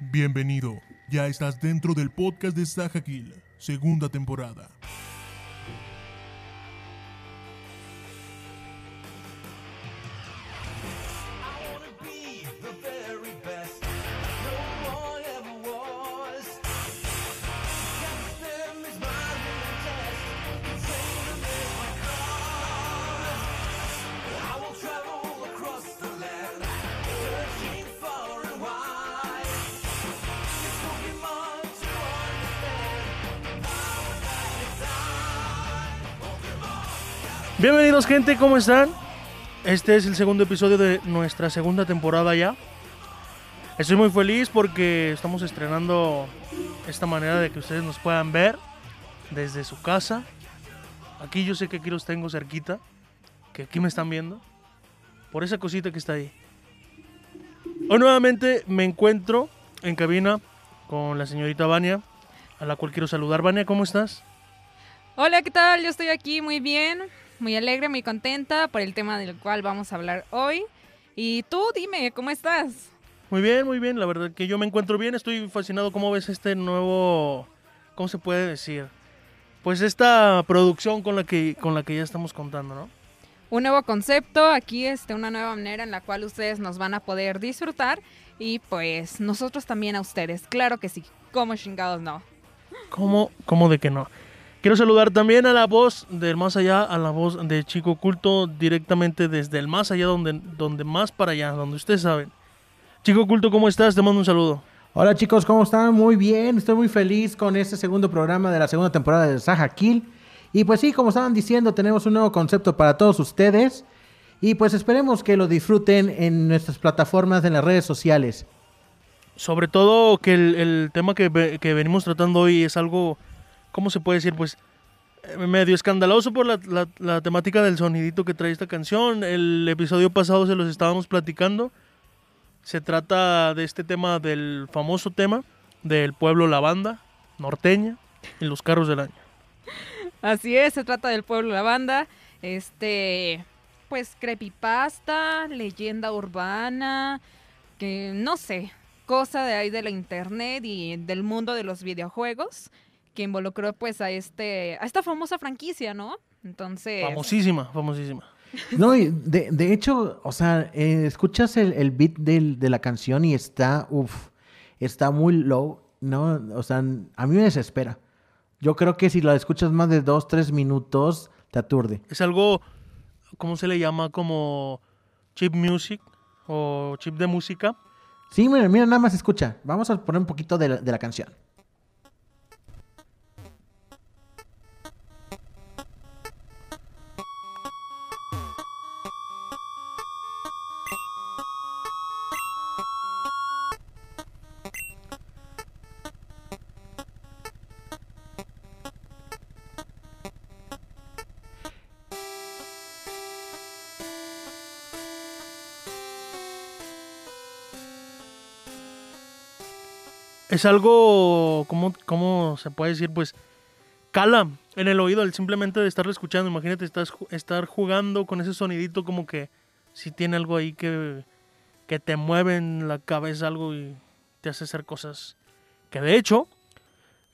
Bienvenido, ya estás dentro del podcast de Sajakil, segunda temporada. Bienvenidos gente, ¿cómo están? Este es el segundo episodio de nuestra segunda temporada ya. Estoy muy feliz porque estamos estrenando esta manera de que ustedes nos puedan ver desde su casa. Aquí yo sé que aquí los tengo cerquita, que aquí me están viendo, por esa cosita que está ahí. Hoy nuevamente me encuentro en cabina con la señorita Vania, a la cual quiero saludar. Vania, ¿cómo estás? Hola, ¿qué tal? Yo estoy aquí muy bien, muy alegre, muy contenta por el tema del cual vamos a hablar hoy. Y tú, dime, ¿cómo estás? Muy bien, muy bien. La verdad que yo me encuentro bien. Estoy fascinado. ¿Cómo ves este nuevo, cómo se puede decir? Pues esta producción con la que, con la que ya estamos contando, ¿no? Un nuevo concepto, aquí este, una nueva manera en la cual ustedes nos van a poder disfrutar y pues nosotros también a ustedes. Claro que sí, como chingados no. ¿Cómo, cómo de que no? Quiero saludar también a la voz del más allá, a la voz de Chico Culto, directamente desde el más allá, donde, donde más para allá, donde ustedes saben. Chico Culto, ¿cómo estás? Te mando un saludo. Hola chicos, ¿cómo están? Muy bien, estoy muy feliz con este segundo programa de la segunda temporada de Saja Kill. Y pues sí, como estaban diciendo, tenemos un nuevo concepto para todos ustedes. Y pues esperemos que lo disfruten en nuestras plataformas, en las redes sociales. Sobre todo que el, el tema que, que venimos tratando hoy es algo, ¿cómo se puede decir? Pues eh, medio escandaloso por la, la- la temática del sonidito que trae esta canción. El episodio pasado se los estábamos platicando. Se trata de este tema del famoso tema del pueblo La Banda, norteña, y los carros del año. Así es, se trata del pueblo La Banda, este, pues creepypasta, leyenda urbana, que no sé, cosa de ahí de la internet y del mundo de los videojuegos que involucró pues a este, a esta famosa franquicia, ¿no? Entonces, Famosísima, famosísima. No, y de, de hecho, o sea, eh, escuchas el, el beat del- de la canción y está, uff, está muy low, ¿no? O sea, a mí me desespera. Yo creo que si lo escuchas más de dos, tres minutos, te aturde. Es algo, ¿cómo se le llama? Como chip music o chip de música. Sí, mira, mira, nada más escucha. Vamos a poner un poquito de la, de la canción. Es algo, ¿cómo, ¿cómo se puede decir? Pues cala en el oído el simplemente de estarlo escuchando. Imagínate estás, estar jugando con ese sonidito como que si tiene algo ahí que, que te mueve en la cabeza algo y te hace hacer cosas. Que de hecho,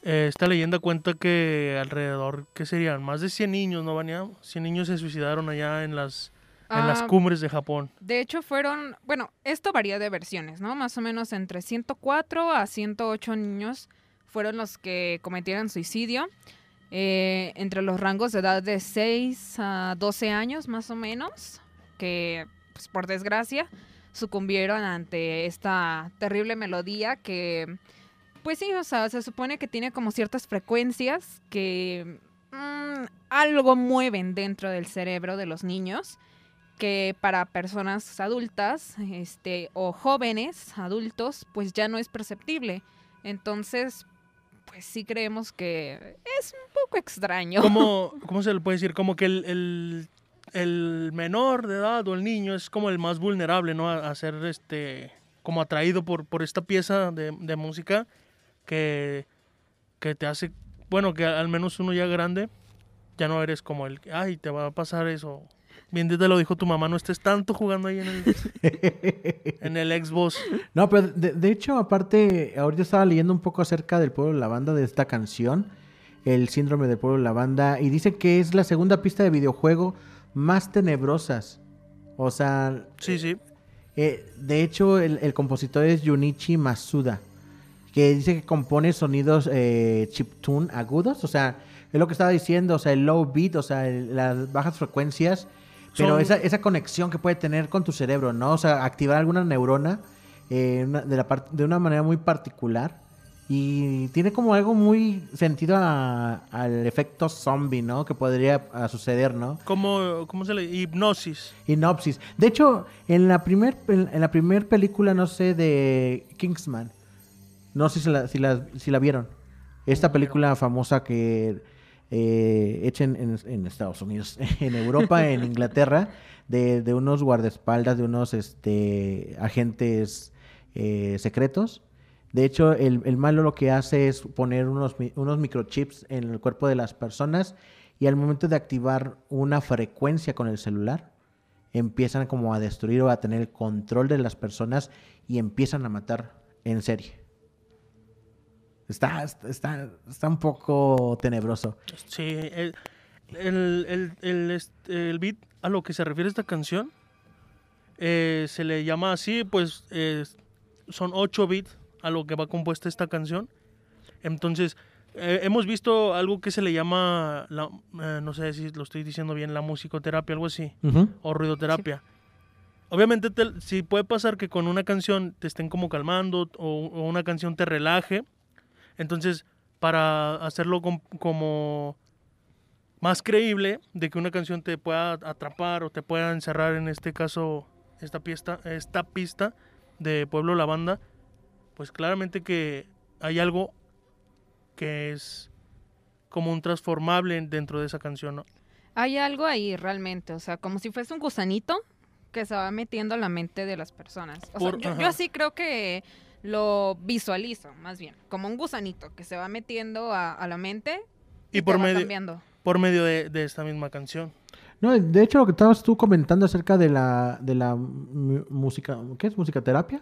eh, esta leyenda cuenta que alrededor, ¿qué serían? Más de 100 niños, ¿no, Vania? 100 niños se suicidaron allá en las, en las Ah, cumbres de Japón. De hecho, fueron, bueno, esto varía de versiones, ¿no? Más o menos entre 104 a 108 niños fueron los que cometieron suicidio, eh, entre los rangos de edad de 6 a 12 años, más o menos, que, pues, por desgracia, sucumbieron ante esta terrible melodía que, pues sí, o sea, se supone que tiene como ciertas frecuencias que mm, algo mueven dentro del cerebro de los niños que para personas adultas este, o jóvenes adultos, pues ya no es perceptible. Entonces, pues sí creemos que es un poco extraño. ¿Cómo, ¿Cómo se le puede decir? Como que el, el, el menor de edad o el niño es como el más vulnerable, ¿no? A, a ser este, como atraído por, por esta pieza de, de música que, que te hace, bueno, que al menos uno ya grande, ya no eres como el, que, ay, te va a pasar eso. Bien te lo dijo tu mamá, no estés tanto jugando ahí en el, en el Xbox. No, pero de, de hecho, aparte, ahorita estaba leyendo un poco acerca del pueblo de la banda, de esta canción, el síndrome del pueblo de la banda, y dice que es la segunda pista de videojuego más tenebrosas. O sea, Sí, sí. eh, de hecho, el, el compositor es Junichi Masuda, que dice que compone sonidos eh, chiptune agudos, o sea, es lo que estaba diciendo, o sea, el low beat, o sea, el- las bajas frecuencias, pero Son- esa, esa conexión que puede tener con tu cerebro, ¿no? O sea, activar alguna neurona eh, una- de, la de una manera muy particular. Y tiene como algo muy sentido a- al efecto zombie, ¿no? Que podría suceder, ¿no? ¿Cómo, cómo se le Hipnosis. Inopsis. De hecho, en la primer en la primer película, no sé, de Kingsman, no sé si la, si la, si la vieron. Esta película famosa que eh, hecha en, Estados Unidos, en Europa, en Inglaterra, de, de unos guardaespaldas, de unos este, agentes eh, secretos. De hecho, el, malo lo que hace es poner unos, unos microchips en el cuerpo de las personas y al momento de activar una frecuencia con el celular, empiezan como a destruir o a tener el control de las personas y empiezan a matar en serie. Está, está, está, un poco tenebroso. Sí, el, el, el, el, este, beat a lo que se refiere esta canción eh, se le llama así, pues eh, son 8 bits a lo que va compuesta esta canción. Entonces, eh, hemos visto algo que se le llama, la, eh, no sé si lo estoy diciendo bien, la musicoterapia, algo así, o ruidoterapia. Obviamente, te- sí puede pasar que con una canción te estén como calmando o, o una canción te relaje. Entonces, para hacerlo com- como más creíble de que una canción te pueda atrapar o te pueda encerrar, en este caso, esta pista, esta pista de Pueblo La Banda, pues claramente que hay algo que es como un transformable dentro de esa canción, ¿no? Hay algo ahí realmente, o sea, como si fuese un gusanito que se va metiendo a la mente de las personas. O sea, yo, yo así creo que lo visualizo, más bien, como un gusanito que se va metiendo a, a la mente y, Y por medio- cambiando. Por medio de, de esta misma canción. No, de hecho, lo que estabas tú comentando acerca de la, de la música, ¿qué es? ¿Musicaterapia?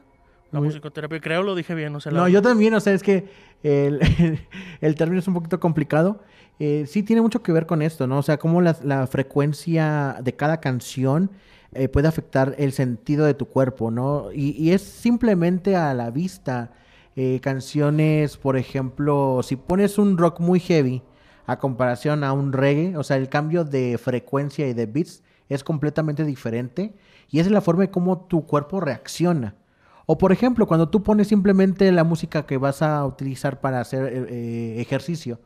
La Muy- musicoterapia, creo lo dije bien, o sea, la- No, yo también, o sea, es que el, el término es un poquito complicado. Eh, sí tiene mucho que ver con esto, ¿no? O sea, cómo la, la frecuencia de cada canción eh, puede afectar el sentido de tu cuerpo, ¿no? Y, es simplemente a la vista. Eh, canciones, por ejemplo, si pones un rock muy heavy a comparación a un reggae, o sea, el cambio de frecuencia y de beats es completamente diferente y es la forma de cómo tu cuerpo reacciona. O por ejemplo, cuando tú pones simplemente la música que vas a utilizar para hacer eh, eh, ejercicio.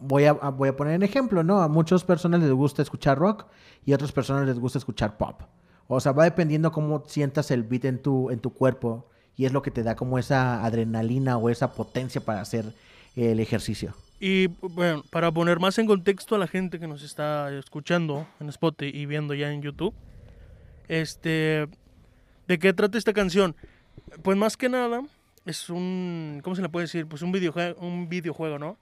Voy a, voy a poner un ejemplo, ¿no? A muchas personas les gusta escuchar rock y a otras personas les gusta escuchar pop. O sea, va dependiendo cómo sientas el beat en tu, en tu cuerpo y es lo que te da como esa adrenalina o esa potencia para hacer el ejercicio. Y bueno, para poner más en contexto a la gente que nos está escuchando en Spotify y viendo ya en YouTube, este, ¿de qué trata esta canción? Pues más que nada es un, ¿cómo se le puede decir? Pues un videojuego, un videojuego, ¿no?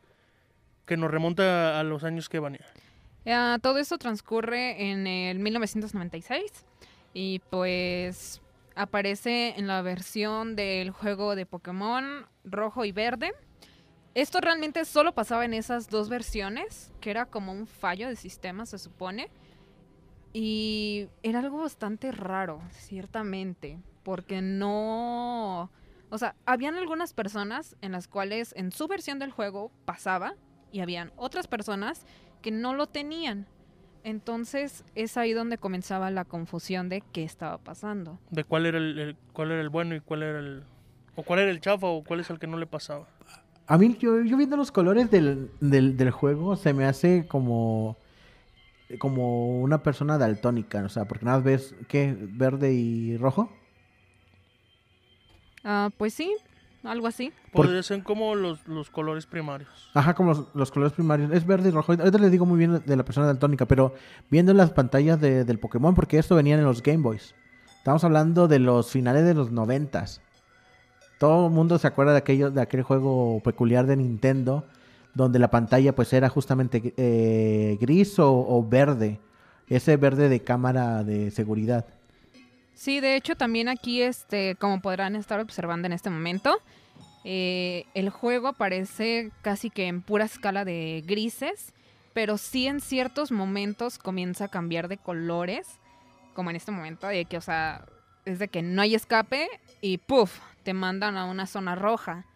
Que nos remonta a los años que van. Ah, todo esto transcurre en el 1996 y pues aparece en la versión del juego de Pokémon rojo y verde. Esto realmente solo pasaba en esas dos versiones, que era como un fallo de sistema, se supone. Y era algo bastante raro, ciertamente, porque no... O sea, habían algunas personas en las cuales en su versión del juego pasaba y habían otras personas que no lo tenían. Entonces es ahí donde comenzaba la confusión de qué estaba pasando. De cuál era el, el- cuál era el bueno y cuál era el, o cuál era el chafa o cuál es el que no le pasaba. A mí, yo, yo viendo los colores del, del, del juego, se me hace como, como una persona daltónica, o sea, porque nada más ves, ¿qué? ¿Verde y rojo? Ah, pues sí, algo así. Podría ser como los, los colores primarios. Ajá, como los, los colores primarios. Es verde y rojo. Ahorita les digo muy bien de la persona daltónica, pero viendo las pantallas de- del Pokémon, porque esto venía en los Game Boys. Estamos hablando de los finales de los noventas. Todo el mundo se acuerda de, aquello, de aquel juego peculiar de Nintendo, donde la pantalla pues era justamente eh, gris o, o verde. ese verde de cámara de seguridad. Sí, de hecho también aquí, este, como podrán estar observando en este momento, eh, el juego aparece casi que en pura escala de grises, pero sí en ciertos momentos comienza a cambiar de colores, como en este momento, de que, o sea, es de que no hay escape y ¡puf! te mandan a una zona roja.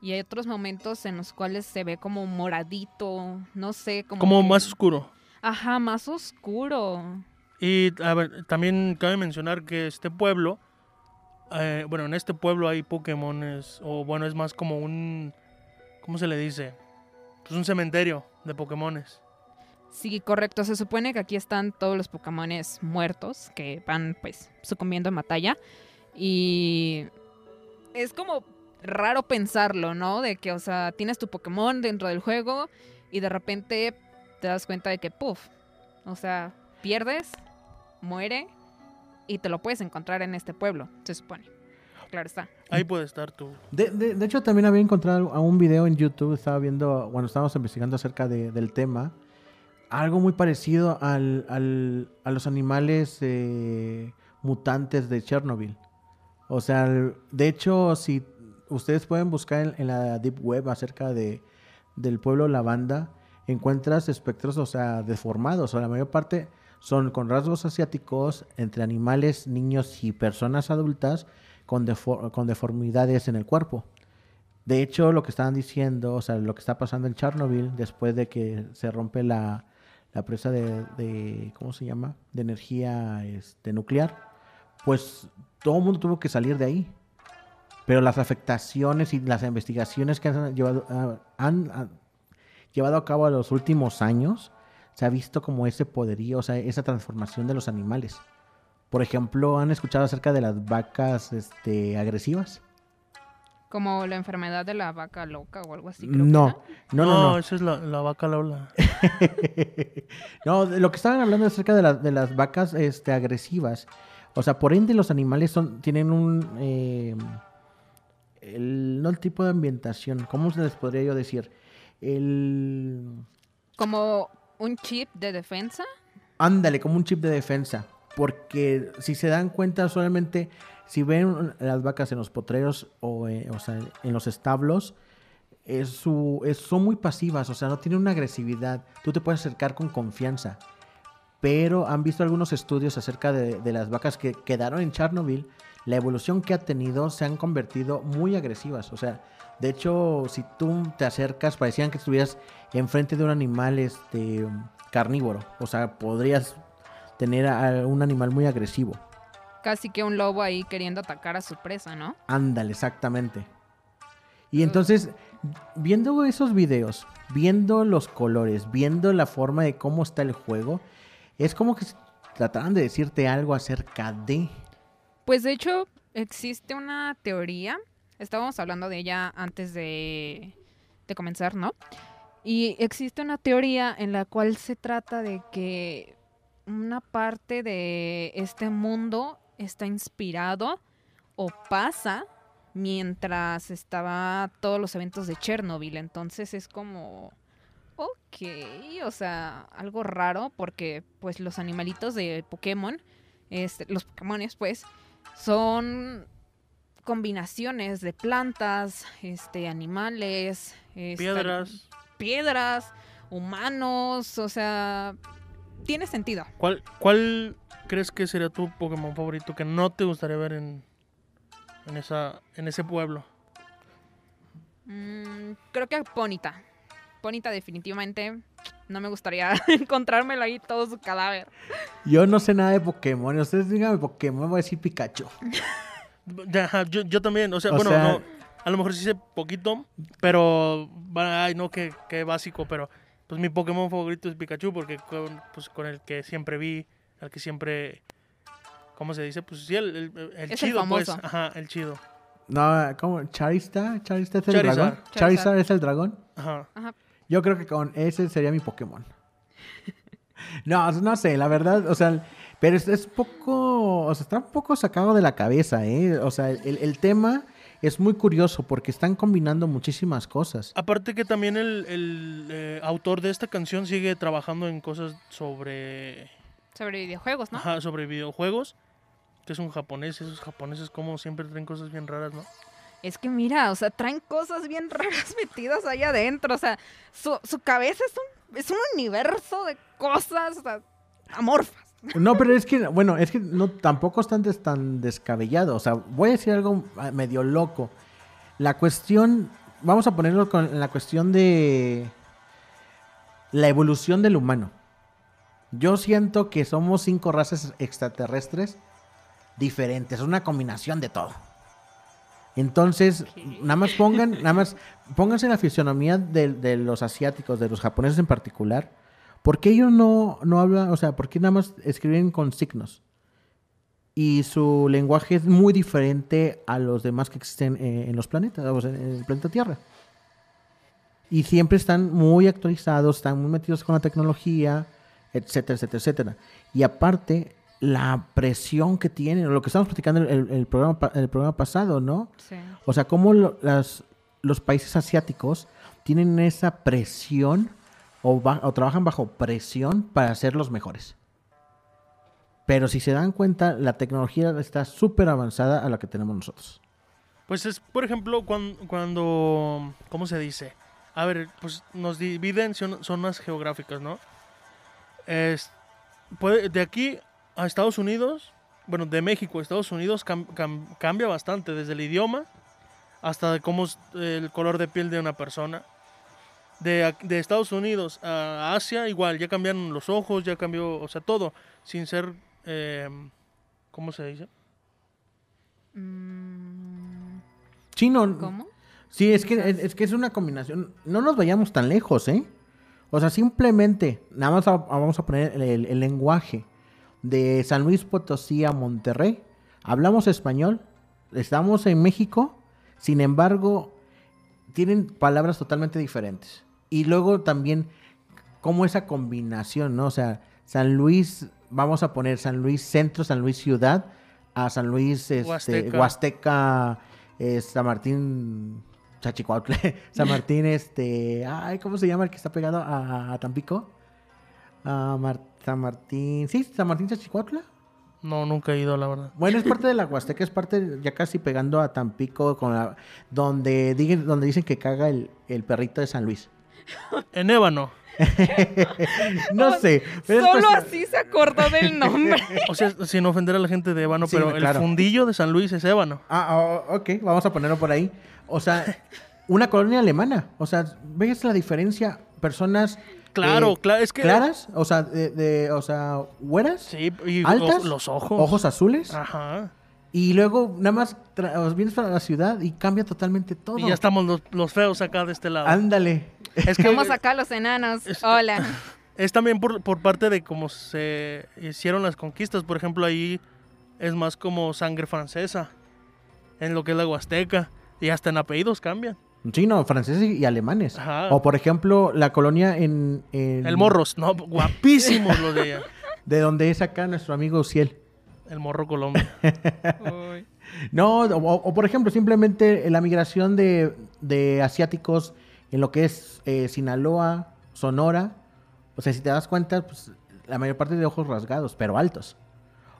Y hay otros momentos en los cuales se ve como moradito, no sé, como... Como que- más oscuro. Ajá, más oscuro. Y a también cabe mencionar que este pueblo, eh, bueno, en este pueblo hay Pokémones, o bueno, es más como un, ¿cómo se le dice? Pues un cementerio de Pokémones. Sí, correcto. Se supone que aquí están todos los Pokémones muertos que van pues sucumbiendo en batalla. Y es como raro pensarlo, ¿no? De que, o sea, tienes tu Pokémon dentro del juego y de repente te das cuenta de que, puff, o sea, pierdes, muere y te lo puedes encontrar en este pueblo, se supone. Claro está. Ahí puede estar tu... De, de- de hecho, también había encontrado a un video en YouTube, estaba viendo, cuando estábamos investigando acerca de- del tema, algo muy parecido al, al- a los animales eh, mutantes de Chernobyl. O sea, de hecho, si ustedes pueden buscar en, en la Deep Web acerca de, del pueblo Lavanda, encuentras espectros, o sea, deformados, o la mayor parte son con rasgos asiáticos entre animales, niños y personas adultas con, con deformidades en el cuerpo. De hecho, lo que estaban diciendo, o sea, lo que está pasando en Chernobyl después de que se rompe la, la presa de, de- ¿cómo se llama? De energía este, nuclear, pues todo el mundo tuvo que salir de ahí. Pero las afectaciones y las investigaciones que han llevado, ah, han, ah, llevado a cabo en los últimos años, se ha visto como ese poderío, o sea, esa transformación de los animales. Por ejemplo, ¿han escuchado acerca de las vacas este, agresivas? Como la enfermedad de la vaca loca o algo así. creo que No, no, no, no. esa es la, la vaca Lola. no, de lo que estaban hablando acerca de, la- de las vacas este, agresivas. O sea, por ende los animales son, tienen un... eh, el- no el tipo de ambientación, ¿cómo se les podría yo decir? El... Como un chip de defensa. Ándale, como un chip de defensa. Porque si se dan cuenta, solamente si ven las vacas en los potreros o, eh, en los establos, es son muy pasivas, o sea, no tienen una agresividad. Tú te puedes acercar con confianza. Pero han visto algunos estudios acerca de las vacas que quedaron en Chernobyl. La evolución que ha tenido se han convertido muy agresivas. O sea, de hecho, si tú te acercas, parecían que estuvieras enfrente de un animal este, carnívoro. O sea, podrías tener a un animal muy agresivo. Casi que un lobo ahí queriendo atacar a su presa, ¿no? Ándale, exactamente. Y entonces, viendo esos videos, viendo los colores, viendo la forma de cómo está el juego, es como que trataran de decirte algo acerca de... Pues de hecho, existe una teoría. Estábamos hablando de ella antes de, comenzar, ¿no? Y existe una teoría en la cual se trata de que una parte de este mundo está inspirado o pasa mientras estaba todos los eventos de Chernobyl. Entonces es como, ok, o sea, algo raro porque pues los animalitos de Pokémon, este, los Pokémones pues, son combinaciones de plantas, este, animales, este, Piedras. piedras, humanos, o sea, tiene sentido. ¿Cuál, ¿Cuál crees que sería tu Pokémon favorito que no te gustaría ver en, en, esa, en ese pueblo? Mm, creo que Ponita. Ponita definitivamente. No me gustaría encontrármelo ahí todo su cadáver. Yo no sé nada de Pokémon. Ustedes díganme Pokémon, voy a decir Pikachu. Yo, yo también, o sea, O bueno, sea- no, a lo mejor sí sé poquito, pero, ay, no, que básico, pero pues mi Pokémon favorito es Pikachu porque con, pues, con el que siempre vi, el que siempre, ¿cómo se dice? Pues sí, el, el, el Es el chido, pues, famoso. ajá, el chido, No, ¿cómo? ¿Charizard? ¿Charizard es el Charizard. dragón? Charizard. ¿Charizard es el dragón? ajá. Ajá. Yo creo que con ese sería mi Pokémon. No, no sé, la verdad, o sea, pero es, es poco, o sea, está un poco sacado de la cabeza, ¿eh? O sea, el, el tema es muy curioso porque están combinando muchísimas cosas. Aparte que también el, el, eh, autor de esta canción sigue trabajando en cosas sobre Sobre videojuegos, ¿no? Ajá, sobre videojuegos, que es un japonés, esos japoneses como siempre traen cosas bien raras, ¿no? Es que mira, o sea, traen cosas bien raras metidas ahí adentro. O sea, su, cabeza es un, universo de cosas amorfas. No, pero es que, bueno, es que no, tampoco están tan descabellado. O sea, voy a decir algo ah, medio loco. La cuestión, vamos a ponerlo con la cuestión de la evolución del humano. Yo siento que somos cinco razas extraterrestres diferentes, es una combinación de todo. Entonces, nada más pongan, nada más pónganse en la fisionomía de, de los asiáticos, de los japoneses en particular. ¿Por qué ellos no, no hablan, o sea, por qué nada más escriben con signos? Y su lenguaje es muy diferente a los demás que existen eh, en los planetas, o sea, en el planeta Tierra. Y siempre están muy actualizados, están muy metidos con la tecnología, etcétera, etcétera, etcétera. Y aparte, la presión que tienen, lo que estamos platicando el, el- el programa, el programa pasado, ¿no? Sí. O sea, cómo lo- las, los países asiáticos tienen esa presión o, ba- o trabajan bajo presión para ser los mejores. Pero si se dan cuenta, la tecnología está súper avanzada a la que tenemos nosotros. Pues es, por ejemplo, cuando, cuando ¿cómo se dice? A ver, pues nos dividen zon- zonas geográficas, ¿no? Es, puede- de aquí a Estados Unidos, bueno, de México a Estados Unidos cam- cam- cambia bastante, desde el idioma hasta de cómo es el color de piel de una persona. De, Estados Unidos a Asia, igual, ya cambiaron los ojos, ya cambió, o sea, todo, sin ser, eh, ¿cómo se dice? Mm, Sí, no, ¿Cómo? Sí, es que, es, es que es una combinación. No nos vayamos tan lejos, ¿eh? O sea, simplemente, nada más a- vamos a poner el, el- el lenguaje de San Luis Potosí a Monterrey. Hablamos español, estamos en México, sin embargo, tienen palabras totalmente diferentes. Y luego también, como esa combinación, ¿no? O sea, San Luis, vamos a poner San Luis Centro, San Luis Ciudad, a San Luis este, Huasteca. Huasteca, eh, San Martín, Chachicuautle, San Martín, este, ay, ¿cómo se llama el que está pegado a, a Tampico? A Mar- San Martín, sí, San Martín Chachicuautla. No, nunca he ido, la verdad. Bueno, es parte de la Huasteca, es parte ya casi pegando a Tampico, con la, donde, digan, donde dicen que caga el, el perrito de San Luis. En Ébano. No sé. pero Solo cuestión- así se acordó del nombre. O sea, sin ofender a la gente de Ébano, Sí, pero claro. el fundillo de San Luis es Ébano. Ah, oh, ok, vamos a ponerlo por ahí. O sea, una colonia alemana. O sea, ¿ves la diferencia? Personas. Claro, eh, claro, es que... Claras, o sea, de, de- o sea, güeras, Sí, y altas, o- los ojos. ojos azules, Ajá. y luego nada más os vienes para la ciudad y cambia totalmente todo. Y ya estamos los, los feos acá de este lado. Ándale. Es que Estamos acá los enanos. Hola. es también por, por parte de cómo se hicieron las conquistas. Por ejemplo, ahí es más como sangre francesa. En lo que es la Huasteca. Y hasta en apellidos cambian. Sí, no, franceses y alemanes. Ajá. O por ejemplo, la colonia en, en- El Morros, no, guapísimos los de allá. De donde es acá nuestro amigo Ciel. El Morro Colombia. No, o, o por ejemplo, simplemente la migración de, de asiáticos en lo que es eh, Sinaloa, Sonora. O sea, si te das cuenta, pues, la mayor parte de ojos rasgados, pero altos.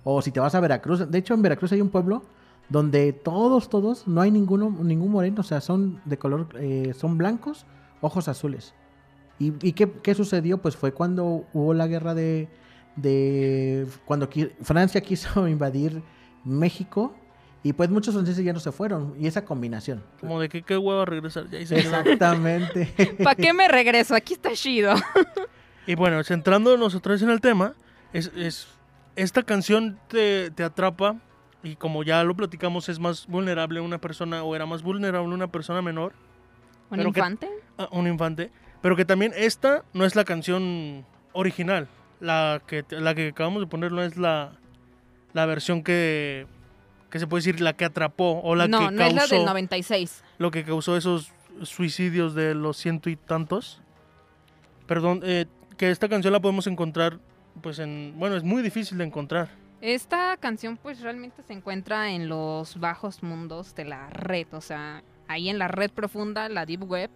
O si te vas a Veracruz, de hecho en Veracruz hay un pueblo donde todos, todos, no hay ninguno, ningún moreno, o sea, son de color, eh, son blancos, ojos azules. ¿Y, y qué, qué sucedió? Pues fue cuando hubo la guerra de, de cuando qui- Francia quiso invadir México y pues muchos franceses ya no se fueron y esa combinación. Como de que qué huevo regresar. Ya. Exactamente. ¿Para qué me regreso? Aquí está chido. Y bueno, centrándonos otra vez en el tema, es, es- esta canción te, te atrapa y como ya lo platicamos, es más vulnerable una persona o era más vulnerable una persona menor, ¿Un que- infante? a un infante, pero que también esta no es la canción original, la que, la que acabamos de poner no es la, la versión que, que se puede decir la que atrapó o la no, que no es la del causó 96. lo que causó esos suicidios de los ciento y tantos. Perdón, eh, que esta canción la podemos encontrar, pues en, bueno, es muy difícil de encontrar. Esta canción pues realmente se encuentra en los bajos mundos de la red, o sea, ahí en la red profunda, la deep web,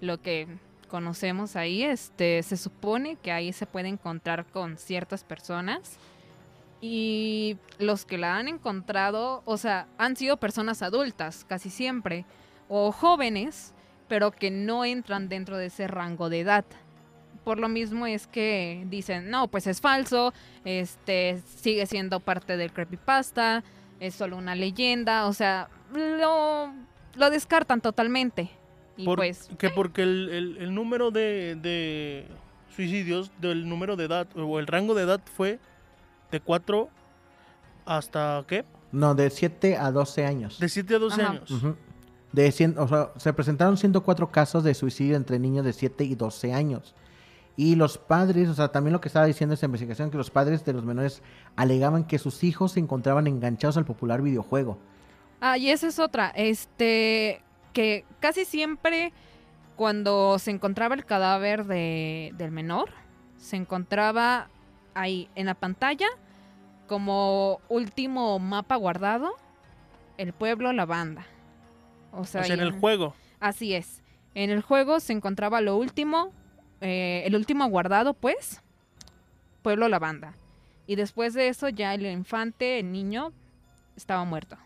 lo que conocemos ahí, este, se supone que ahí se puede encontrar con ciertas personas y los que la han encontrado, o sea, han sido personas adultas casi siempre o jóvenes, pero que no entran dentro de ese rango de edad. Por lo mismo es que dicen, no, pues es falso, este sigue siendo parte del creepypasta, es solo una leyenda, o sea, lo, lo descartan totalmente. Y Por- pues, que porque el, el- el número de, de suicidios, del número de edad, o el rango de edad fue de 4 hasta, ¿qué? No, de 7 a 12 años. De 7 a 12 Ajá. años. Ujú. De 100, o sea, se presentaron 104 casos de suicidio entre niños de 7 y 12 años. Y los padres, o sea, también lo que estaba diciendo esta investigación, que los padres de los menores alegaban que sus hijos se encontraban enganchados al popular videojuego. Ah, y esa es otra. Este, que casi siempre cuando se encontraba el cadáver de, del menor, se encontraba ahí en la pantalla como último mapa guardado, el pueblo, la banda. O sea, O sea, en el juego. Así es. En el juego se encontraba lo último, eh, el último guardado, pues, pueblo, la banda. Y después de eso ya el infante, el niño, estaba muerto.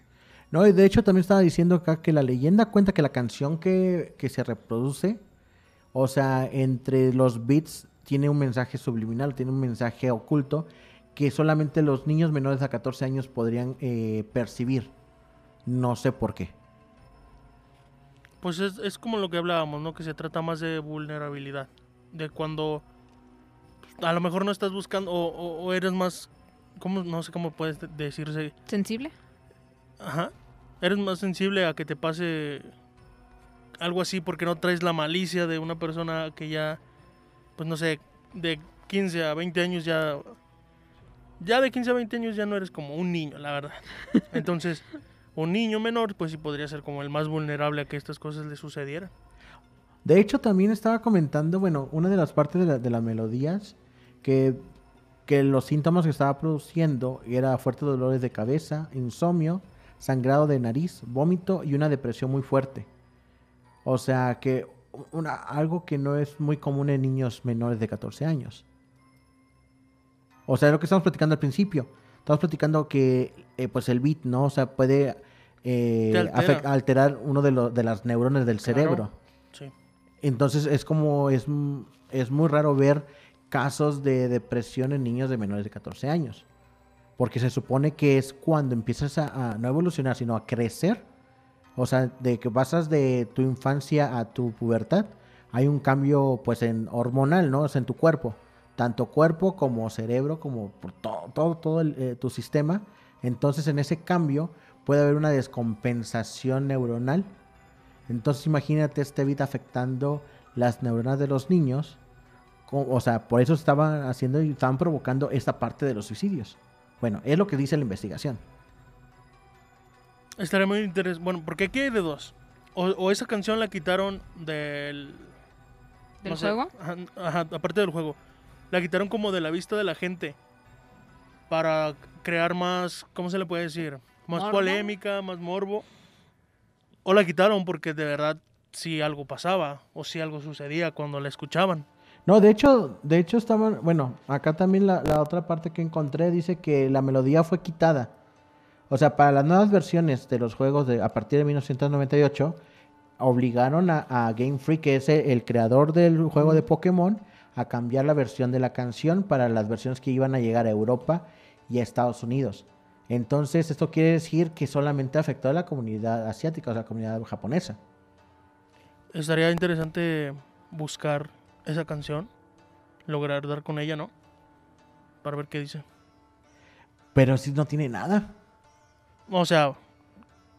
No, y de hecho también estaba diciendo acá que la leyenda cuenta que la canción que, que se reproduce, o sea, entre los beats tiene un mensaje subliminal, tiene un mensaje oculto que solamente los niños menores a 14 años podrían eh, percibir. No sé por qué. Pues es, es como lo que hablábamos, ¿no? Que se trata más de vulnerabilidad. De cuando a lo mejor no estás buscando o, o- o eres más, ¿cómo? No sé cómo puedes de- decirse. ¿Sensible? Ajá. Eres más sensible a que te pase algo así porque no traes la malicia de una persona que ya, pues no sé, de 15 a 20 años ya... Ya de 15 a 20 años ya no eres como un niño, la verdad. Entonces, un niño menor, pues sí podría ser como el más vulnerable a que estas cosas le sucedieran. De hecho, también estaba comentando, bueno, una de las partes de, la- de las melodías, que, que los síntomas que estaba produciendo era fuertes dolores de cabeza, insomnio, sangrado de nariz, vómito y una depresión muy fuerte. O sea, que una, algo que no es muy común en niños menores de 14 años. O sea, lo que estamos platicando al principio. Estamos platicando que, eh, pues, el beat, ¿no? O sea, puede eh, altera. alterar uno de, los de las neuronas del Claro. cerebro. Sí. Entonces es como, es, es muy raro ver casos de depresión en niños de menores de 14 años. Porque se supone que es cuando empiezas a, a no evolucionar, sino a crecer. O sea, de que pasas de tu infancia a tu pubertad, hay un cambio pues en hormonal, ¿no? O sea, en tu cuerpo. Tanto cuerpo como cerebro, como por todo, todo, todo eh, tu sistema. Entonces en ese cambio puede haber una descompensación neuronal entonces imagínate este bit afectando las neuronas de los niños. O sea, por eso estaban haciendo y estaban provocando esta parte de los suicidios. Bueno, es lo que dice la investigación. Estaría muy interesante. Bueno, porque aquí hay de dos. O, o esa canción la quitaron del... ¿Del no sé, juego? Ajá, ajá, aparte del juego. La quitaron como de la vista de la gente. Para crear más, ¿cómo se le puede decir? Más ¿Morbo? polémica, más morbo. O la quitaron porque de verdad si algo pasaba o si algo sucedía cuando la escuchaban. No, de hecho, de hecho estaban, bueno, acá también la, la otra parte que encontré dice que la melodía fue quitada. O sea, para las nuevas versiones de los juegos de a partir de 1998 obligaron a, a Game Freak, que es el, el creador del juego de Pokémon, a cambiar la versión de la canción para las versiones que iban a llegar a Europa y a Estados Unidos. Entonces, esto quiere decir que solamente afectó a la comunidad asiática, o sea, la comunidad japonesa. Estaría interesante buscar esa canción, lograr dar con ella, ¿no? Para ver qué dice. Pero si no tiene nada. O sea,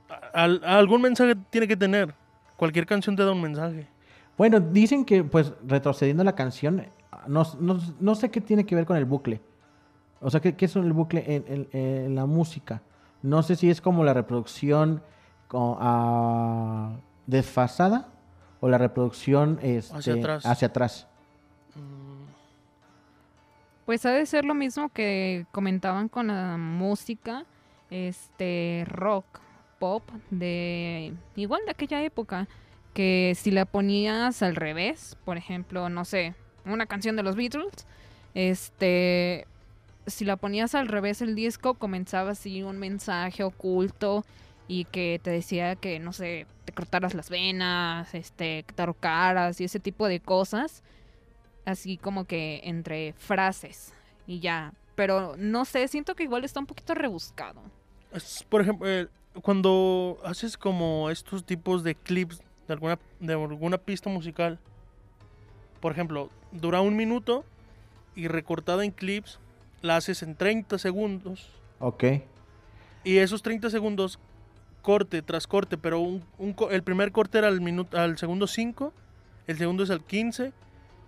a- al- algún mensaje tiene que tener. Cualquier canción te da un mensaje. Bueno, dicen que, pues, retrocediendo la canción, no, no- no sé qué tiene que ver con el bucle. O sea, ¿qué, qué es el bucle en, en- en la música? No sé si es como la reproducción ah, desfasada o la reproducción este, Hacia atrás. hacia atrás. Pues ha de ser lo mismo que comentaban con la música, este rock, pop, de igual de aquella época, que si la ponías al revés, por ejemplo, no sé, una canción de los Beatles, este, si la ponías al revés el disco, comenzaba así un mensaje oculto y que te decía que, no sé, te cortaras las venas, este, que te ahorcaras y ese tipo de cosas, así como que entre frases y ya. Pero no sé, siento que igual está un poquito rebuscado. Por ejemplo, eh, cuando haces como estos tipos de clips de alguna, de alguna pista musical, por ejemplo, dura un minuto y recortada en clips la haces en 30 segundos Ok. y esos 30 segundos corte tras corte, pero un, un el primer corte era al, minuto, al segundo 5, el segundo es al 15,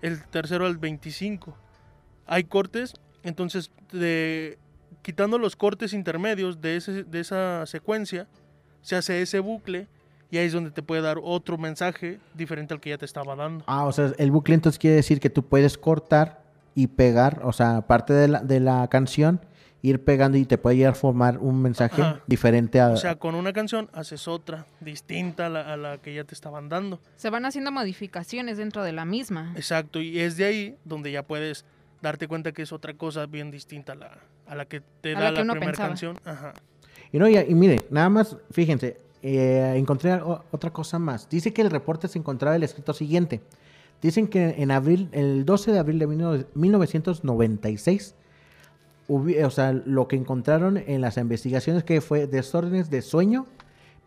el tercero al 25. Hay cortes, entonces de, quitando los cortes intermedios de, ese, de esa secuencia, se hace ese bucle y ahí es donde te puede dar otro mensaje diferente al que ya te estaba dando. Ah, o sea, el bucle entonces quiere decir que tú puedes cortar y pegar, o sea, parte de la, de la canción, ir pegando y te puede llegar a formar un mensaje Ajá. diferente a... O sea, con una canción haces otra, distinta a la, a la que ya te estaban dando. Se van haciendo modificaciones dentro de la misma. Exacto, y es de ahí donde ya puedes darte cuenta que es otra cosa bien distinta a la, a la que te A da la que la uno primera pensaba. canción. Ajá. Y no, y, y mire, nada más, fíjense, eh, encontré otra cosa más. Dice que el reporte se encontraba el escrito siguiente. Dicen que en abril, el 12 de abril de 19- 1996, hubi- o sea, lo que encontraron en las investigaciones que fue desórdenes de sueño,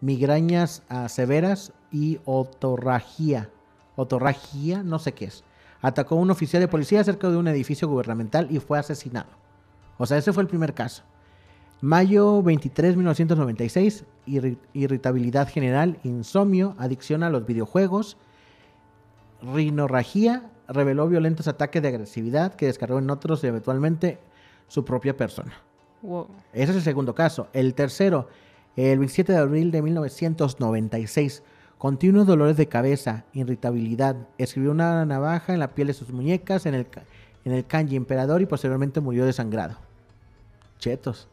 migrañas severas y otorragia. Otorragia, no sé qué es. Atacó a un oficial de policía cerca de un edificio gubernamental y fue asesinado. O sea, ese fue el primer caso. Mayo 23, 1996, irri- irritabilidad general, insomnio, adicción a los videojuegos, rinorragia, reveló violentos ataques de agresividad que descargó en otros y eventualmente su propia persona. Wow. Ese es el segundo caso. El tercero, el 27 de abril de 1996, continuos dolores de cabeza, irritabilidad, escribió una navaja en la piel de sus muñecas en el, en el kanji emperador y posteriormente murió desangrado. Chetos.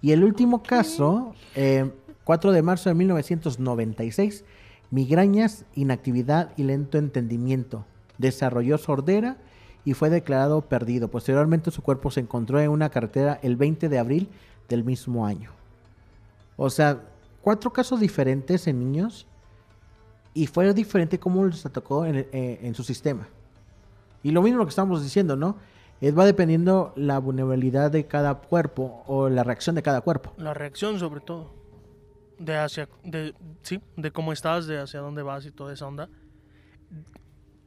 Y el último caso, eh, 4 de marzo de 1996, migrañas, inactividad y lento entendimiento. Desarrolló sordera y fue declarado perdido. Posteriormente su cuerpo se encontró en una carretera el 20 de abril del mismo año. O sea, cuatro casos diferentes en niños y fue diferente cómo les atacó en, eh, su sistema. Y lo mismo que estamos diciendo, ¿no? Es, va dependiendo la vulnerabilidad de cada cuerpo o la reacción de cada cuerpo. La reacción sobre todo. De hacia, de, sí, de cómo estás, de hacia dónde vas y toda esa onda.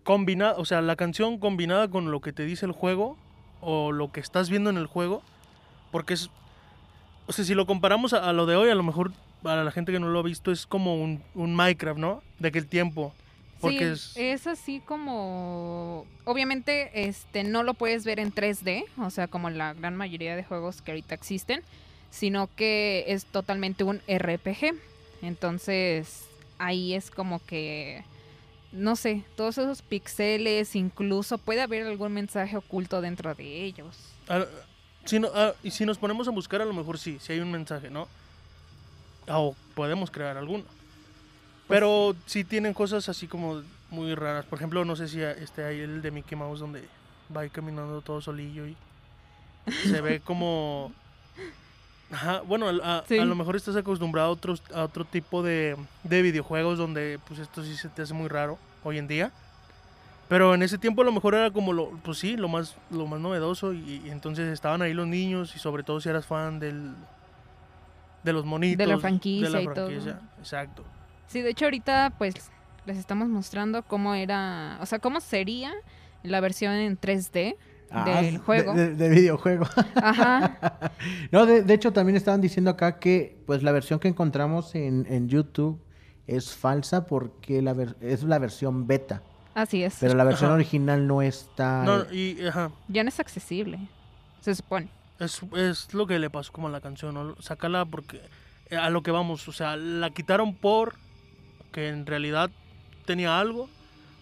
Combinada, o sea, la canción combinada con lo que te dice el juego o lo que estás viendo en el juego, porque es, o sea, si lo comparamos a, lo de hoy, a lo mejor para la gente que no lo ha visto es como un, un Minecraft, ¿no? De aquel tiempo. Porque sí, es, es así como... Obviamente este, no lo puedes ver en 3D, o sea, como la gran mayoría de juegos que ahorita existen, sino que es totalmente un RPG. Entonces, ahí es como que... No sé, todos esos pixeles, incluso puede haber algún mensaje oculto dentro de ellos. Ah, si no- ah, y si nos ponemos a buscar, a lo mejor sí, si hay un mensaje, ¿no? Ah, O podemos crear alguno. Pero sí tienen cosas así como muy raras. Por ejemplo, no sé si este hay el de Mickey Mouse donde va ahí caminando todo solillo y se ve como... Ajá, bueno, a, Sí. a lo mejor estás acostumbrado a, otros, a otro tipo de, de videojuegos donde pues esto sí se te hace muy raro hoy en día. Pero en ese tiempo a lo mejor era como lo, pues sí, lo más, lo más novedoso y, y entonces estaban ahí los niños y sobre todo si eras fan del, de los monitos. franquicia de la y todo. franquicia, Exacto. Sí, de hecho ahorita pues les estamos mostrando cómo era, o sea, cómo sería la versión en 3D del Ah, juego. De, de- de videojuego. Ajá. no, de, de hecho también estaban diciendo acá que pues la versión que encontramos en, en YouTube es falsa porque la ver- es la versión beta. Así es. Pero la versión Ajá. original no está... No, y ajá, Ya no es accesible. Se supone. es, es lo que le pasó como a la canción, ¿no? Sácala porque eh, a lo que vamos, o sea, la quitaron por que en realidad tenía algo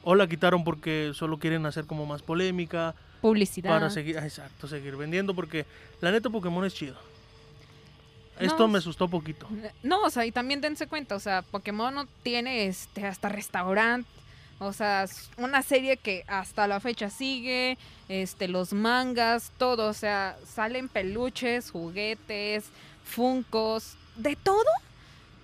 o la quitaron porque solo quieren hacer como más polémica Publicidad. para seguir, ah, exacto, seguir vendiendo porque la neta Pokémon es chido. Esto me asustó poquito. No, o sea, y también dense cuenta, o sea, Pokémon no tiene este hasta restaurante, o sea, una serie que hasta la fecha sigue, este los mangas, todo, o sea, salen peluches, juguetes, funcos, de todo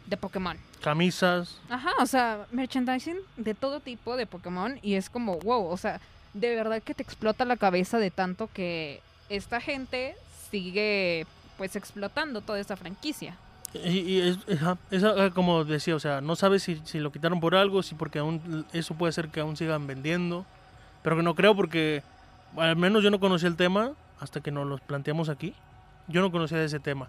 de Pokémon. Camisas. Ajá, o sea, merchandising de todo tipo de Pokémon y es como, wow, o sea, de verdad que te explota la cabeza de tanto que esta gente sigue pues explotando toda esta franquicia. Y, y es, como decía, o sea, no sabes si, si lo quitaron por algo, si porque aún eso puede ser que aún sigan vendiendo. Pero que no creo porque al menos yo no conocía el tema hasta que nos los planteamos aquí. Yo no conocía ese tema.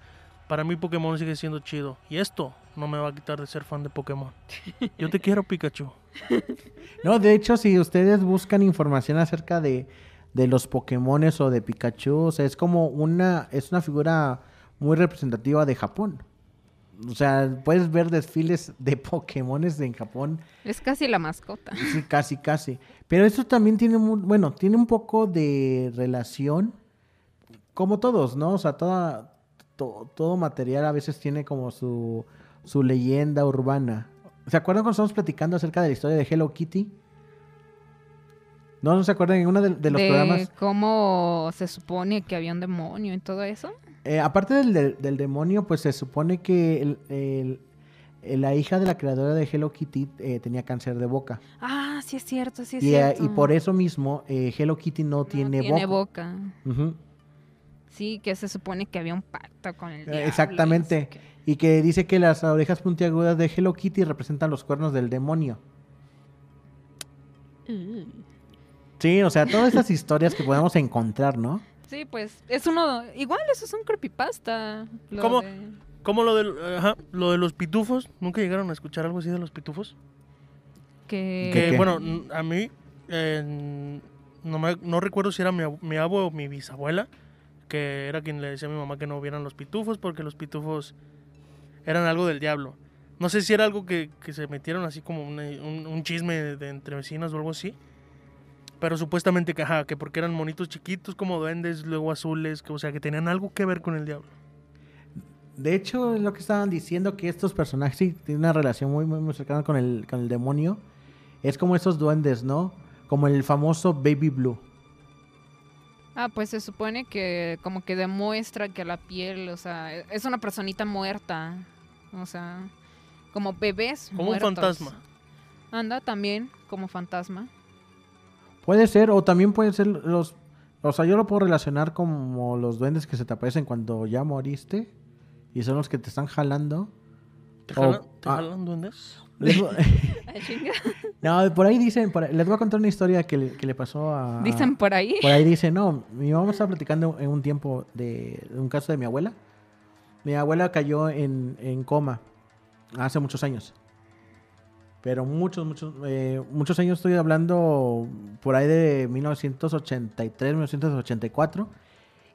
Para mí Pokémon sigue siendo chido. Y esto no me va a quitar de ser fan de Pokémon. Yo te quiero, Pikachu. No, de hecho, si ustedes buscan información acerca de, de los Pokémones o de Pikachu, o sea, es como una, es una figura muy representativa de Japón. O sea, puedes ver desfiles de Pokémones en Japón, Es casi la mascota. sí, casi, casi. Pero eso también tiene, bueno, tiene un poco de relación, como todos, ¿no? O sea, toda, to- todo material a veces tiene como su, su leyenda urbana. ¿Se acuerdan cuando estamos platicando acerca de la historia de Hello Kitty? ¿No, ¿No se acuerdan en uno de, de los programas? cómo se supone que había un demonio y todo eso. Eh, aparte del, del- del demonio, pues se supone que el- el- el- la hija de la creadora de Hello Kitty eh, tenía cáncer de boca. Ah, sí es cierto, sí es y, eh, cierto. y por eso mismo eh, Hello Kitty no, No tiene, tiene boca. boca. Sí, que se supone que había un pacto con el diablo. y no exactamente. sé. Y que dice que las orejas puntiagudas de Hello Kitty representan los cuernos del demonio. Sí, o sea, todas estas historias que podemos encontrar, ¿no? Sí, pues es uno. Igual, eso es un creepypasta. lo ¿Cómo? de- Como lo, del, ajá, lo de los pitufos. ¿Nunca llegaron a escuchar algo así de los pitufos? Que. ¿Qué, Que, qué? bueno, a mí, eh, no, me- no recuerdo si era mi, ab- mi abue o mi bisabuela, que era quien le decía a mi mamá que no vieran los pitufos porque los pitufos eran algo del diablo. No sé si era algo que, que se metieron así como un, un chisme de entre vecinos o algo así. Pero supuestamente que, ajá, que porque eran monitos chiquitos como duendes, luego azules, que, o sea, que tenían algo que ver con el diablo. De hecho, es lo que estaban diciendo que estos personajes sí tienen una relación muy, muy, muy cercana con el, con el demonio. Es como esos duendes, ¿no? Como el famoso Baby Blue. Ah, pues se supone que como que demuestra que la piel, o sea, e- es una personita muerta. O sea, como bebés. Como un fantasma. Anda también como fantasma. Puede ser, o también pueden ser los... O sea, yo lo puedo relacionar como los duendes que se te aparecen cuando ya moriste. Y son los que te están jalando. ¿Te te ah. jalan duendes? Les chinga. no, por ahí dicen, por ahí- les voy a contar una historia que le, que le pasó a... Dicen por ahí. Por ahí dice, no, mi mamá estaba platicando en un tiempo de, de un caso de mi abuela. Mi abuela cayó en, en coma hace muchos años. Pero muchos, muchos, eh, muchos años estoy hablando por ahí de 1983, 1984.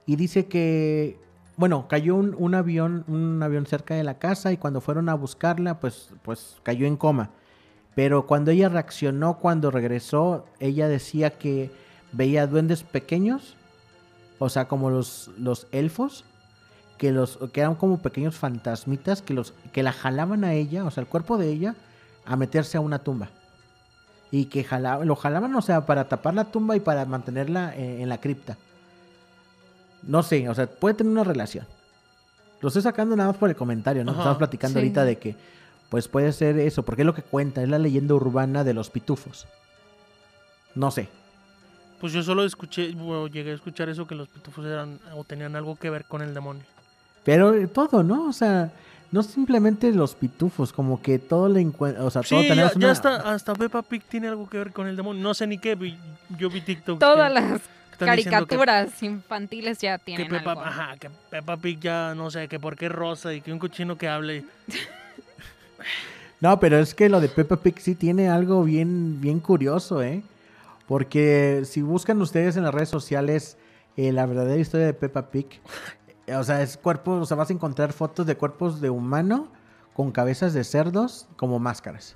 Y dice que, bueno, cayó un, un avión, un avión cerca de la casa y cuando fueron a buscarla, pues, pues cayó en coma. Pero cuando ella reaccionó, cuando regresó, ella decía que veía duendes pequeños, o sea, como los, los elfos, que, los, que eran como pequeños fantasmitas que, los, que la jalaban a ella, o sea, el cuerpo de ella, a meterse a una tumba. Y que jalaban, lo jalaban, o sea, para tapar la tumba y para mantenerla eh, en la cripta. No sé, o sea, puede tener una relación. Lo estoy sacando nada más por el comentario, ¿no? Ajá, Estamos platicando sí. ahorita de que, pues puede ser eso, porque es lo que cuenta, es la leyenda urbana de los pitufos. No sé. Pues yo solo escuché, bueno, llegué a escuchar eso que los pitufos eran o tenían algo que ver con el demonio. Pero eh, todo, ¿no? O sea, no simplemente los pitufos, como que todo le encuentra, o sea, todo Sí, ya, tenemos ya una- hasta, hasta Peppa Pig tiene algo que ver con el demonio. No sé ni qué, vi- yo vi TikTok. Todas las están diciendo que- caricaturas infantiles ya Que, tienen Peppa, algo. ajá, que Peppa Pig ya, no sé, que por qué rosa y que un cochino que hable. No, pero es que lo de Peppa Pig sí tiene algo bien, bien curioso, ¿eh? Porque si buscan ustedes en las redes sociales eh, la verdadera historia de Peppa Pig, eh, o sea, es cuerpo, o sea, vas a encontrar fotos de cuerpos de humano con cabezas de cerdos como máscaras.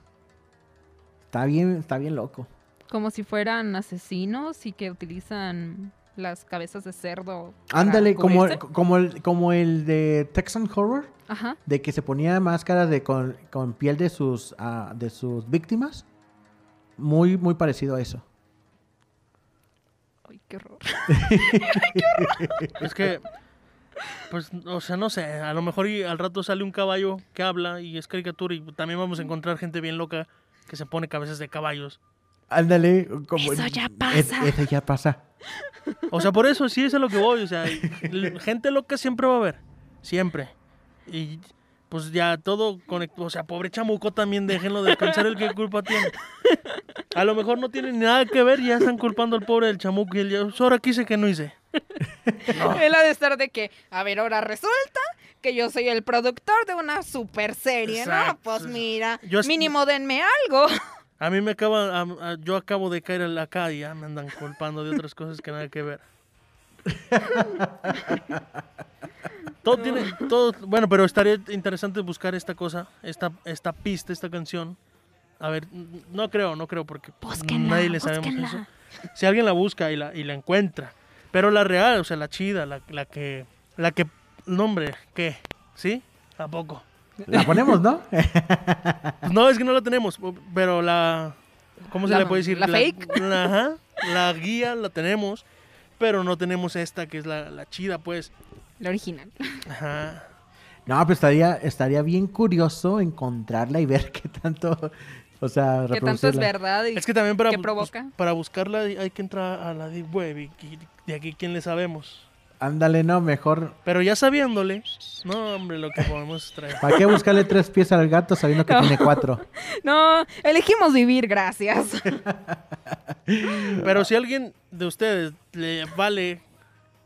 Está bien, está bien loco. Como si fueran asesinos y que utilizan las cabezas de cerdo. Ándale, como, como, el, como el de Texan Horror, Ajá. de que se ponía máscaras de con, con piel de sus, ah, de sus víctimas. Muy, muy parecido a eso. Ay, qué horror. Es que, pues, o sea, no sé, a lo mejor y al rato sale un caballo que habla y es caricatura y también vamos a encontrar gente bien loca que se pone cabezas de caballos. Ándale, como... Eso ya es- pasa. Eso ya pasa. O sea, por eso sí es a lo que voy, o sea, gente loca siempre va a haber, siempre. Y pues ya todo conectó, o sea, pobre chamuco también, déjenlo descansar el que culpa tiene. A lo mejor no tiene nada que ver y ya están culpando al pobre del chamuco y él ya, "Pues ahora quise que no hice. Él ha de estar de que, a ver, ahora resulta que yo soy el productor de una super serie, ¿no? Pues mira, Yo mínimo denme algo. A mí me acaba, a- a- yo acabo de caer en la calle, ya me andan culpando de otras cosas que nada que ver. todo tiene, todo, bueno, pero estaría interesante buscar esta cosa, esta, esta pista, esta canción. A ver, no creo, no creo, porque Búsquenla, nadie le sabemos eso. Si alguien la busca y la, y la encuentra, pero la real, o sea, la chida, la, la que, la que, nombre, ¿qué? ¿Sí? ¿A poco? La ponemos, ¿no? Pues no, es que no la tenemos, pero la... ¿Cómo se La- le puede decir? la fake. La, ajá, la guía la tenemos, pero no tenemos esta que es la, la chida, pues. La original. Ajá. No, pero estaría, estaría bien curioso encontrarla y ver qué tanto, o sea, Que tanto es verdad y Es que también para, ¿Qué bus- provoca? para buscarla hay que entrar a la Deep Web y, y de aquí quién le sabemos. Ándale, no, mejor. Pero ya sabiéndole, no, hombre, lo que podemos traer. ¿Para qué buscarle tres pies al gato sabiendo que No. tiene cuatro? No, elegimos vivir, gracias. Pero si alguien de ustedes le vale,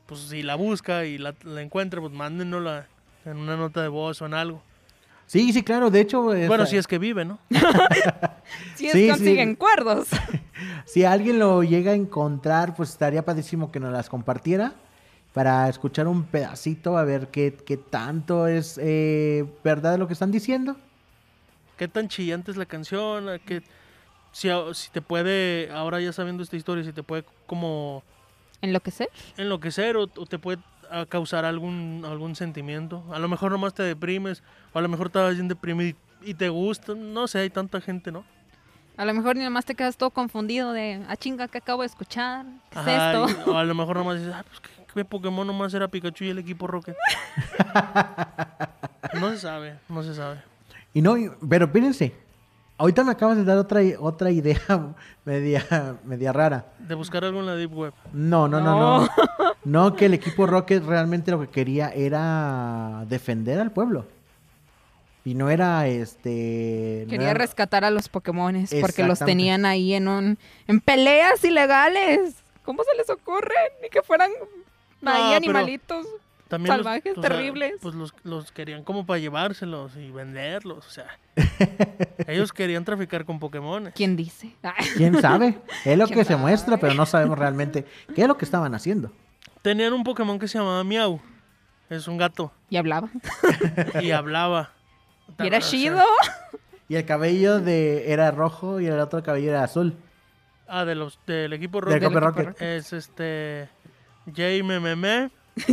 pues si la busca y la, la encuentra, pues mándenosla en una nota de voz o en algo. Sí, sí, claro, de hecho... Bueno, esta- si es que vive, ¿no? Si es Sí, sí. consiguen cuerdos. Si alguien lo llega a encontrar, pues estaría padrísimo que nos las compartiera para escuchar un pedacito, a ver qué, qué tanto es eh, verdad lo que están diciendo. ¿Qué tan chillante es la canción? ¿A qué- si, si te puede, ahora ya sabiendo esta historia, si te puede como ¿Enloquecer? enloquecer o, o te puede causar algún, algún sentimiento. A lo mejor nomás te deprimes, o a lo mejor estabas bien deprimido y, y te gusta. No sé, hay tanta gente, ¿no? A lo mejor ni nomás te quedas todo confundido de, ah, chinga, ¿qué acabo de escuchar? ¿Qué Ajá, es esto? y- o a lo mejor nomás dices, ah, pues qué, qué Pokémon nomás era Pikachu y el equipo Rocket. no se sabe, no se sabe. Y no, pero espérense, ahorita me acabas de dar otra, otra idea media, media rara. De buscar algo en la Deep Web. No, no, no, no. No, que el equipo Rocket realmente lo que quería era defender al pueblo. Y no era este. no Quería era- rescatar a los Pokémones porque los tenían ahí en un en peleas ilegales. ¿Cómo se les ocurre? Ni que fueran No, ahí animalitos. También los- Salvajes, sea, terribles. pues los, los querían como para llevárselos y venderlos. O sea, ellos querían traficar con Pokémon. ¿Quién dice? ¿Quién sabe? Es lo ¿Quién que se muestra, pero no sabemos realmente qué es lo que estaban haciendo. Tenían un Pokémon que se llamaba Miau. Es un gato. y hablaba. Y hablaba. Y era chido. Y el cabello de era rojo y el otro cabello era azul. Ah, de los, del equipo Del Rocket. Equipo Rocket. Es este. Jay Mememe.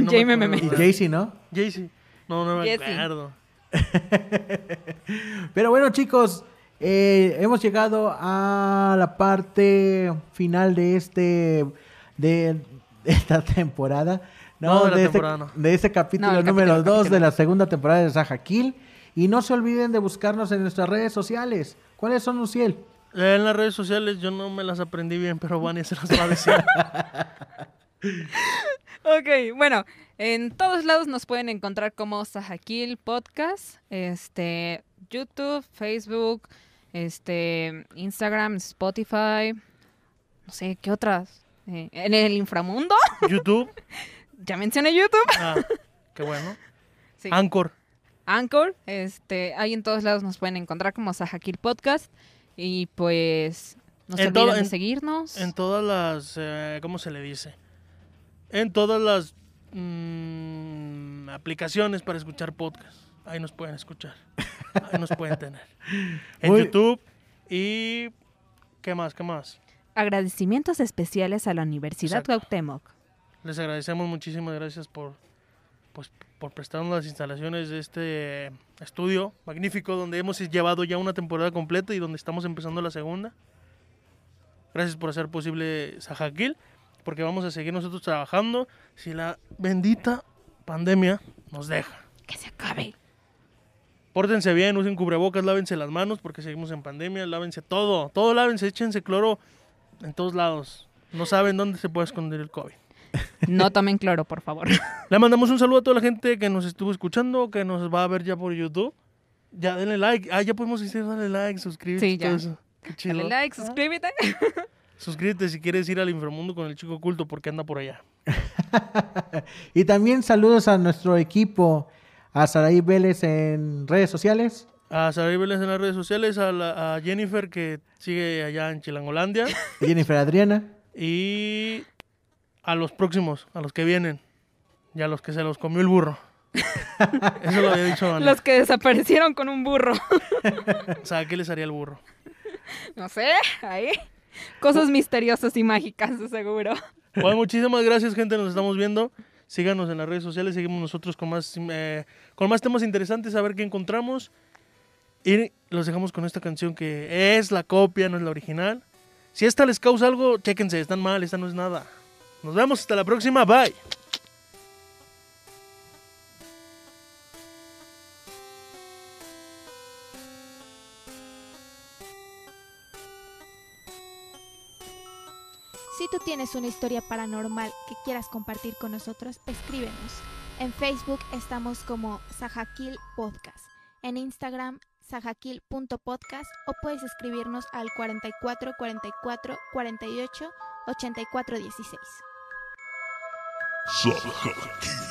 Jay Mememe. Y Jaycee, ¿no? Jaycee. No, no me acuerdo. Pero bueno, chicos, eh, hemos llegado a la parte final de este de esta temporada. No, de la este, temporada no. de este capítulo No, número capítulo, 2 de la segunda temporada de Saja Kill. Y no se olviden de buscarnos en nuestras redes sociales. ¿Cuáles son, Luciel? En las redes sociales yo no me las aprendí bien, pero Vania se las va a decir. Ok, bueno, en todos lados nos pueden encontrar como Sajakil Podcast, este, YouTube, Facebook, este, Instagram, Spotify, no sé, ¿qué otras? Eh, en el inframundo, YouTube. ya mencioné YouTube. Ah, qué bueno. Sí. Anchor. Anchor, este, ahí en todos lados nos pueden encontrar como Sajakil Podcast y pues no se olviden de seguirnos. En todas las. eh, ¿Cómo se le dice? En todas las mm, aplicaciones para escuchar podcast. Ahí nos pueden escuchar. Ahí nos pueden tener. En Muy- YouTube. Y. ¿Qué más? ¿Qué más? Agradecimientos especiales a la Universidad Exacto. Cuauhtémoc. Les agradecemos muchísimas gracias por, pues, por prestarnos las instalaciones de este estudio magnífico donde hemos llevado ya una temporada completa y donde estamos empezando la segunda. Gracias por hacer posible Sajaquil, porque vamos a seguir nosotros trabajando si la bendita pandemia nos deja. Que se acabe. Pórtense bien, usen cubrebocas, lávense las manos porque seguimos en pandemia, lávense todo, todo lávense, échense cloro en todos lados. No saben dónde se puede esconder el COVID. No tomen cloro, por favor. Le mandamos un saludo a toda la gente que nos estuvo escuchando, que nos va a ver ya por YouTube. Ya denle like. Ah, ya podemos decir dale like, suscríbete. Sí, ya. todo eso. Qué chido. Dale like, suscríbete. Suscríbete si quieres ir al inframundo con el chico oculto porque anda por allá. Y también saludos a nuestro equipo, a Saraí Vélez en redes sociales. A Saray Vélez en las redes sociales, a, la- a Jennifer que sigue allá en Chilangolandia Jennifer Adriana. y a los próximos, a los que vienen y a los que se los comió el burro. Eso lo había dicho Ana. Los que desaparecieron con un burro. O sea, ¿qué les haría el burro? No sé, ahí. Cosas misteriosas y mágicas, seguro. Bueno, muchísimas gracias, gente. Nos estamos viendo. Síganos en las redes sociales. Seguimos nosotros con más, eh, con más temas interesantes, a ver qué encontramos. Y los dejamos con esta canción que es la copia, no es la original. Si esta les causa algo, chéquense. Están mal, esta no es nada. Nos vemos hasta la próxima. Bye. Tienes una historia paranormal que quieras compartir con nosotros, escríbenos. En Facebook estamos como Sajakil Podcast. En Instagram, sajakil.podcast o puedes escribirnos al 44 44 48 84 16. Sajakil.